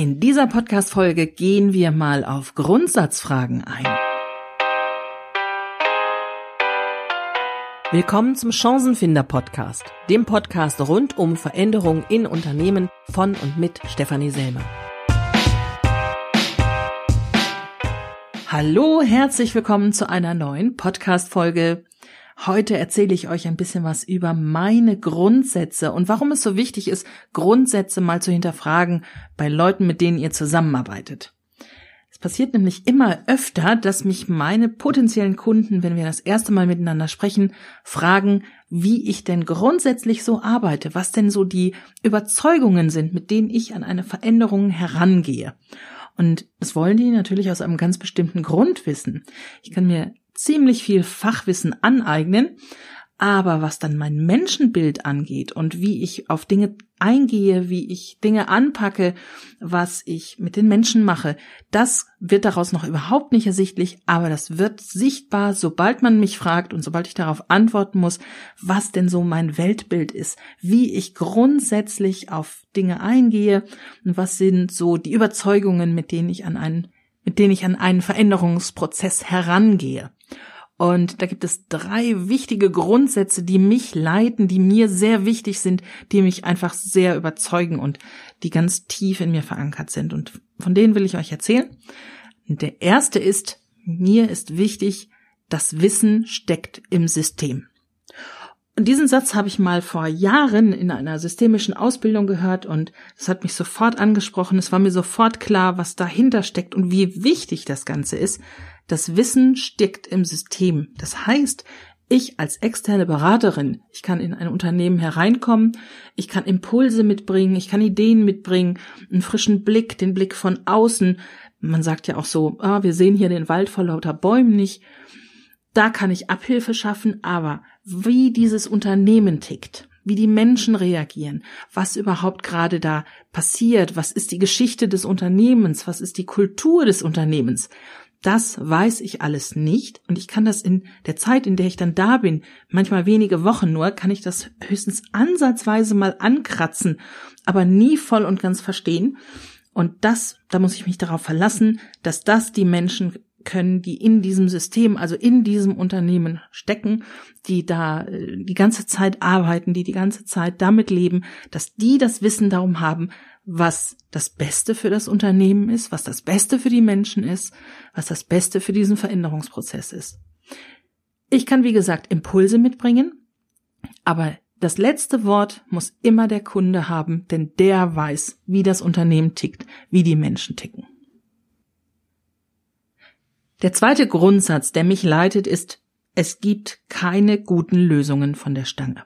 In dieser Podcast-Folge gehen wir mal auf Grundsatzfragen ein. Willkommen zum Chancenfinder-Podcast, dem Podcast rund um Veränderung in Unternehmen von und mit Stefanie Selmer. Hallo, herzlich willkommen zu einer neuen Podcast-Folge. Heute erzähle ich euch ein bisschen was über meine Grundsätze und warum es so wichtig ist, Grundsätze mal zu hinterfragen bei Leuten, mit denen ihr zusammenarbeitet. Es passiert nämlich immer öfter, dass mich meine potenziellen Kunden, wenn wir das erste Mal miteinander sprechen, fragen, wie ich denn grundsätzlich so arbeite, was denn so die Überzeugungen sind, mit denen ich an eine Veränderung herangehe. Und das wollen die natürlich aus einem ganz bestimmten Grund wissen. Ich kann mir ziemlich viel Fachwissen aneignen, aber was dann mein Menschenbild angeht und wie ich auf Dinge eingehe, wie ich Dinge anpacke, was ich mit den Menschen mache, das wird daraus noch überhaupt nicht ersichtlich, aber das wird sichtbar, sobald man mich fragt und sobald ich darauf antworten muss, was denn so mein Weltbild ist, wie ich grundsätzlich auf Dinge eingehe und was sind so die Überzeugungen, mit denen ich an einen, mit denen ich an einen Veränderungsprozess herangehe. Und da gibt es drei wichtige Grundsätze, die mich leiten, die mir sehr wichtig sind, die mich einfach sehr überzeugen und die ganz tief in mir verankert sind. Und von denen will ich euch erzählen. Der erste ist, mir ist wichtig, das Wissen steckt im System. Und diesen Satz habe ich mal vor Jahren in einer systemischen Ausbildung gehört und es hat mich sofort angesprochen. Es war mir sofort klar, was dahinter steckt und wie wichtig das Ganze ist. Das Wissen steckt im System. Das heißt, ich als externe Beraterin, ich kann in ein Unternehmen hereinkommen, ich kann Impulse mitbringen, ich kann Ideen mitbringen, einen frischen Blick, den Blick von außen. Man sagt ja auch so, ah, wir sehen hier den Wald vor lauter Bäumen nicht. Da kann ich Abhilfe schaffen, aber wie dieses Unternehmen tickt, wie die Menschen reagieren, was überhaupt gerade da passiert, was ist die Geschichte des Unternehmens, was ist die Kultur des Unternehmens, das weiß ich alles nicht und ich kann das in der Zeit, in der ich dann da bin, manchmal wenige Wochen nur, kann ich das höchstens ansatzweise mal ankratzen, aber nie voll und ganz verstehen. Und das, da muss ich mich darauf verlassen, dass das die Menschen können, die in diesem System, also in diesem Unternehmen stecken, die da äh, die ganze Zeit arbeiten, die die ganze Zeit damit leben, dass die das Wissen darum haben, was das Beste für das Unternehmen ist, was das Beste für die Menschen ist, was das Beste für diesen Veränderungsprozess ist. Ich kann, wie gesagt, Impulse mitbringen, aber das letzte Wort muss immer der Kunde haben, denn der weiß, wie das Unternehmen tickt, wie die Menschen ticken. Der zweite Grundsatz, der mich leitet, ist, es gibt keine guten Lösungen von der Stange.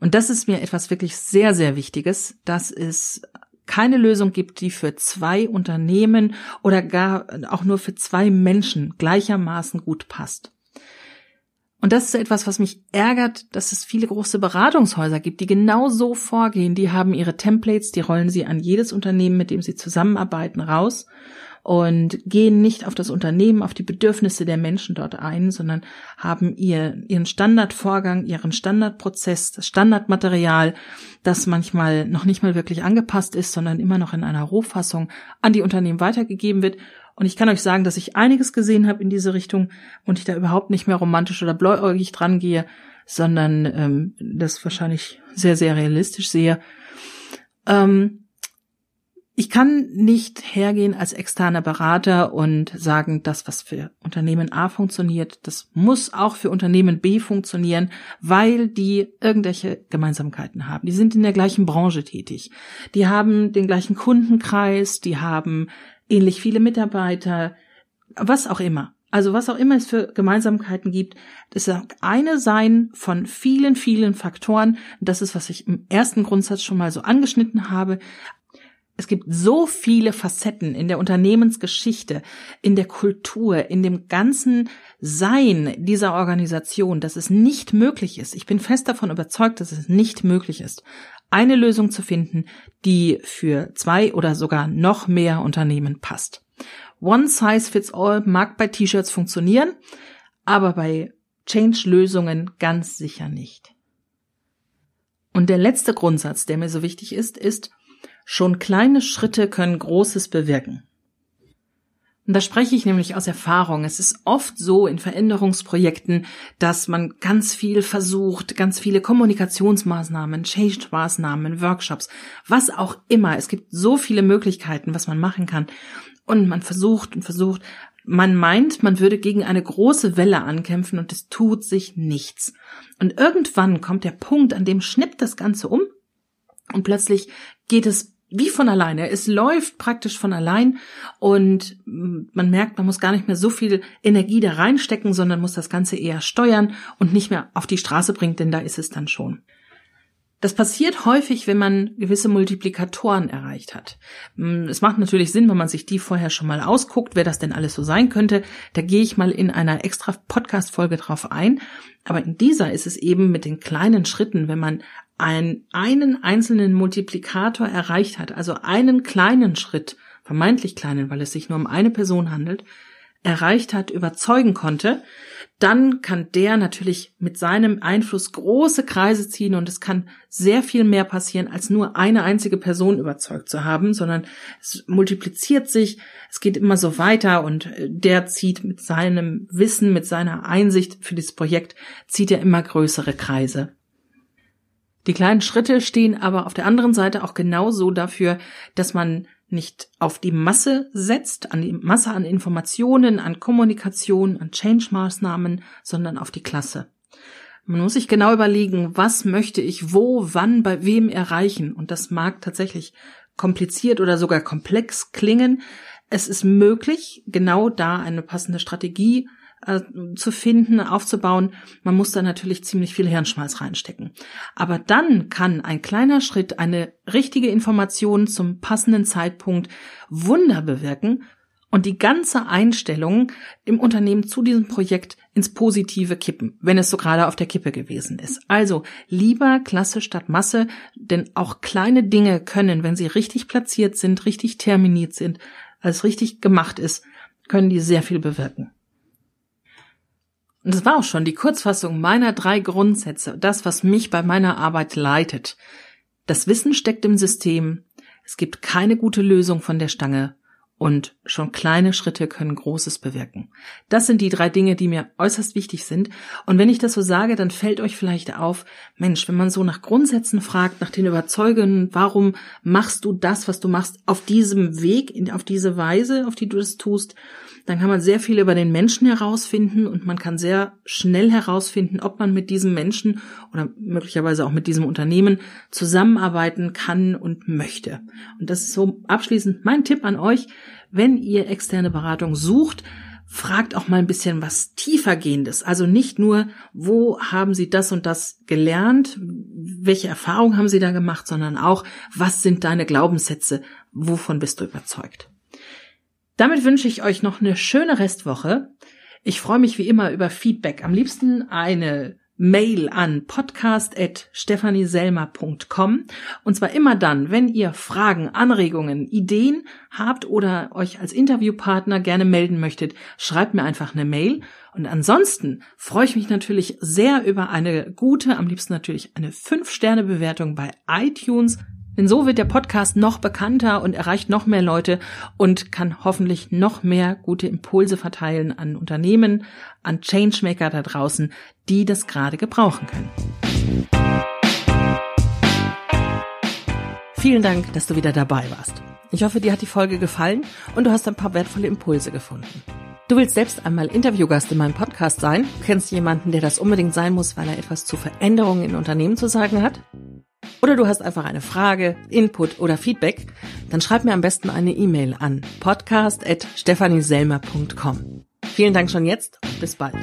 Und das ist mir etwas wirklich sehr, sehr Wichtiges, dass es keine Lösung gibt, die für zwei Unternehmen oder gar auch nur für zwei Menschen gleichermaßen gut passt. Und das ist etwas, was mich ärgert, dass es viele große Beratungshäuser gibt, die genau so vorgehen. Die haben ihre Templates, die rollen sie an jedes Unternehmen, mit dem sie zusammenarbeiten, raus und gehen nicht auf das Unternehmen, auf die Bedürfnisse der Menschen dort ein, sondern haben ihr, ihren Standardvorgang, ihren Standardprozess, das Standardmaterial, das manchmal noch nicht mal wirklich angepasst ist, sondern immer noch in einer Rohfassung an die Unternehmen weitergegeben wird. Und ich kann euch sagen, dass ich einiges gesehen habe in diese Richtung und ich da überhaupt nicht mehr romantisch oder bläuäugig dran gehe, sondern ähm, das wahrscheinlich sehr, sehr realistisch sehe. Ähm, ich kann nicht hergehen als externer Berater und sagen, das, was für Unternehmen A funktioniert, das muss auch für Unternehmen B funktionieren, weil die irgendwelche Gemeinsamkeiten haben. Die sind in der gleichen Branche tätig. Die haben den gleichen Kundenkreis, die haben ähnlich viele Mitarbeiter, was auch immer. Also was auch immer es für Gemeinsamkeiten gibt, das ist eine sein von vielen, vielen Faktoren. Das ist, was ich im ersten Grundsatz schon mal so angeschnitten habe. Es gibt so viele Facetten in der Unternehmensgeschichte, in der Kultur, in dem ganzen Sein dieser Organisation, dass es nicht möglich ist. Ich bin fest davon überzeugt, dass es nicht möglich ist, eine Lösung zu finden, die für zwei oder sogar noch mehr Unternehmen passt. One size fits all mag bei T-Shirts funktionieren, aber bei Change-Lösungen ganz sicher nicht. Und der letzte Grundsatz, der mir so wichtig ist, ist, Schon kleine Schritte können Großes bewirken. Und da spreche ich nämlich aus Erfahrung. Es ist oft so in Veränderungsprojekten, dass man ganz viel versucht, ganz viele Kommunikationsmaßnahmen, Change-Maßnahmen, Workshops, was auch immer. Es gibt so viele Möglichkeiten, was man machen kann. Und man versucht und versucht. Man meint, man würde gegen eine große Welle ankämpfen und es tut sich nichts. Und irgendwann kommt der Punkt, an dem schnippt das Ganze um und plötzlich geht es wie von alleine. Es läuft praktisch von allein und man merkt, man muss gar nicht mehr so viel Energie da reinstecken, sondern muss das Ganze eher steuern und nicht mehr auf die Straße bringen, denn da ist es dann schon. Das passiert häufig, wenn man gewisse Multiplikatoren erreicht hat. Es macht natürlich Sinn, wenn man sich die vorher schon mal ausguckt, wer das denn alles so sein könnte. Da gehe ich mal in einer extra Podcast-Folge drauf ein. Aber in dieser ist es eben mit den kleinen Schritten, wenn man einen, einen einzelnen Multiplikator erreicht hat, also einen kleinen Schritt, vermeintlich kleinen, weil es sich nur um eine Person handelt, erreicht hat, überzeugen konnte, dann kann der natürlich mit seinem Einfluss große Kreise ziehen und es kann sehr viel mehr passieren, als nur eine einzige Person überzeugt zu haben, sondern es multipliziert sich, es geht immer so weiter und der zieht mit seinem Wissen, mit seiner Einsicht für dieses Projekt, zieht er immer größere Kreise. Die kleinen Schritte stehen aber auf der anderen Seite auch genauso dafür, dass man nicht auf die Masse setzt, an die Masse an Informationen, an Kommunikation, an Change-Maßnahmen, sondern auf die Klasse. Man muss sich genau überlegen, was möchte ich wo, wann, bei wem erreichen. Und das mag tatsächlich kompliziert oder sogar komplex klingen. Es ist möglich, genau da eine passende Strategie äh, zu finden, aufzubauen. Man muss da natürlich ziemlich viel Hirnschmalz reinstecken. Aber dann kann ein kleiner Schritt eine richtige Information zum passenden Zeitpunkt Wunder bewirken und die ganze Einstellung im Unternehmen zu diesem Projekt ins Positive kippen, wenn es so gerade auf der Kippe gewesen ist. Also lieber Klasse statt Masse, denn auch kleine Dinge können, wenn sie richtig platziert sind, richtig terminiert sind, als richtig gemacht ist, können die sehr viel bewirken. Und das war auch schon die Kurzfassung meiner drei Grundsätze, das, was mich bei meiner Arbeit leitet. Das Wissen steckt im System, es gibt keine gute Lösung von der Stange und schon kleine Schritte können Großes bewirken. Das sind die drei Dinge, die mir äußerst wichtig sind. Und wenn ich das so sage, dann fällt euch vielleicht auf, Mensch, wenn man so nach Grundsätzen fragt, nach den Überzeugungen, warum machst du das, was du machst, auf diesem Weg, auf diese Weise, auf die du das tust, dann kann man sehr viel über den Menschen herausfinden und man kann sehr schnell herausfinden, ob man mit diesem Menschen oder möglicherweise auch mit diesem Unternehmen zusammenarbeiten kann und möchte. Und das ist so abschließend mein Tipp an euch, wenn ihr externe Beratung sucht, fragt auch mal ein bisschen was tiefergehendes. Also nicht nur, wo haben Sie das und das gelernt, welche Erfahrungen haben Sie da gemacht, sondern auch, was sind deine Glaubenssätze, wovon bist du überzeugt. Damit wünsche ich euch noch eine schöne Restwoche. Ich freue mich wie immer über Feedback. Am liebsten eine Mail an podcast.stephanieselmer.com und zwar immer dann, wenn ihr Fragen, Anregungen, Ideen habt oder euch als Interviewpartner gerne melden möchtet, schreibt mir einfach eine Mail. Und ansonsten freue ich mich natürlich sehr über eine gute, am liebsten natürlich eine 5-Sterne-Bewertung bei iTunes denn so wird der Podcast noch bekannter und erreicht noch mehr Leute und kann hoffentlich noch mehr gute Impulse verteilen an Unternehmen, an Changemaker da draußen, die das gerade gebrauchen können. Vielen Dank, dass du wieder dabei warst. Ich hoffe, dir hat die Folge gefallen und du hast ein paar wertvolle Impulse gefunden. Du willst selbst einmal Interviewgast in meinem Podcast sein? Kennst jemanden, der das unbedingt sein muss, weil er etwas zu Veränderungen in Unternehmen zu sagen hat? Oder du hast einfach eine Frage, Input oder Feedback, dann schreib mir am besten eine E-Mail an podcast.stephanieselmer.com. Vielen Dank schon jetzt und bis bald.